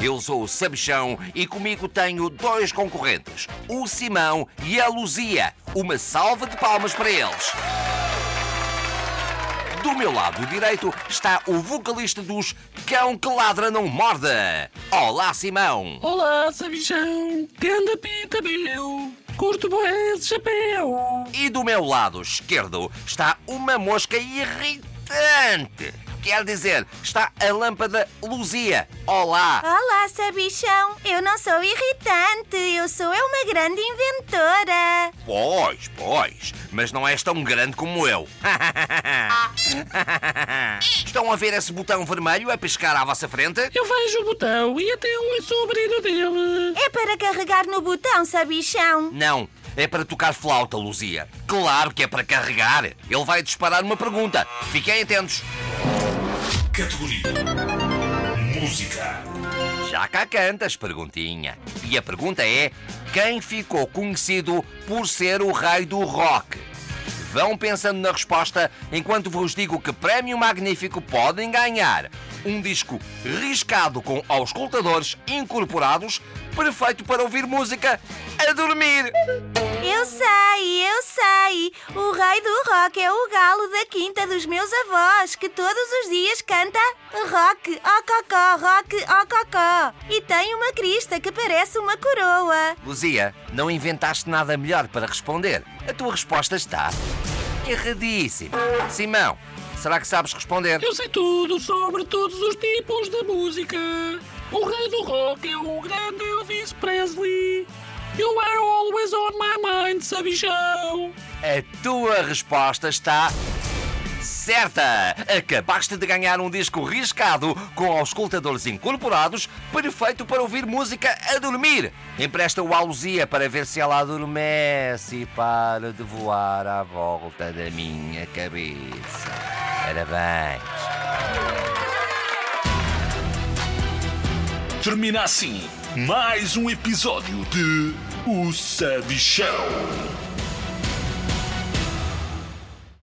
Eu sou o Sabichão e comigo tenho dois concorrentes, o Simão e a Luzia. Uma salva de palmas para eles. Do meu lado direito está o vocalista dos Cão que Ladra Não Morde. Olá, Simão! Olá, sabichão! Ganda pita meu! Curto bem esse chapéu! E do meu lado esquerdo está uma mosca irritante. Quer dizer, está a lâmpada Luzia. Olá! Olá, sabichão. Eu não sou irritante, eu sou é uma grande inventora. Pois, pois, mas não és tão grande como eu. Estão a ver esse botão vermelho a piscar à vossa frente? Eu vejo o botão e até ouço o brilho dele. É para carregar no botão, sabichão. Não, é para tocar flauta, Luzia. Claro que é para carregar. Ele vai disparar uma pergunta. Fiquem atentos. Categoria Música. Já cá cantas, perguntinha. E a pergunta é: quem ficou conhecido por ser o rei do rock? Vão pensando na resposta enquanto vos digo que prémio magnífico podem ganhar. Um disco riscado com auscultadores incorporados, perfeito para ouvir música a dormir. Eu sei, eu sei. O rei do rock é o galo da quinta dos meus avós, que todos os dias canta rock, ó cocó, rock, ó cocó. E tem uma crista que parece uma coroa. Luzia, não inventaste nada melhor para responder. A tua resposta está erradíssima. Simão, será que sabes responder? Eu sei tudo sobre todos os tipos de música. O rei do rock é o grande Elvis Presley. You are always on my mind, sabichão. A tua resposta está certa! Acabaste de ganhar um disco riscado com auscultadores incorporados, perfeito para ouvir música a dormir. Empresta-o à para ver se ela adormece e para de voar à volta da minha cabeça. Parabéns! Termina assim mais um episódio de O Sabichão.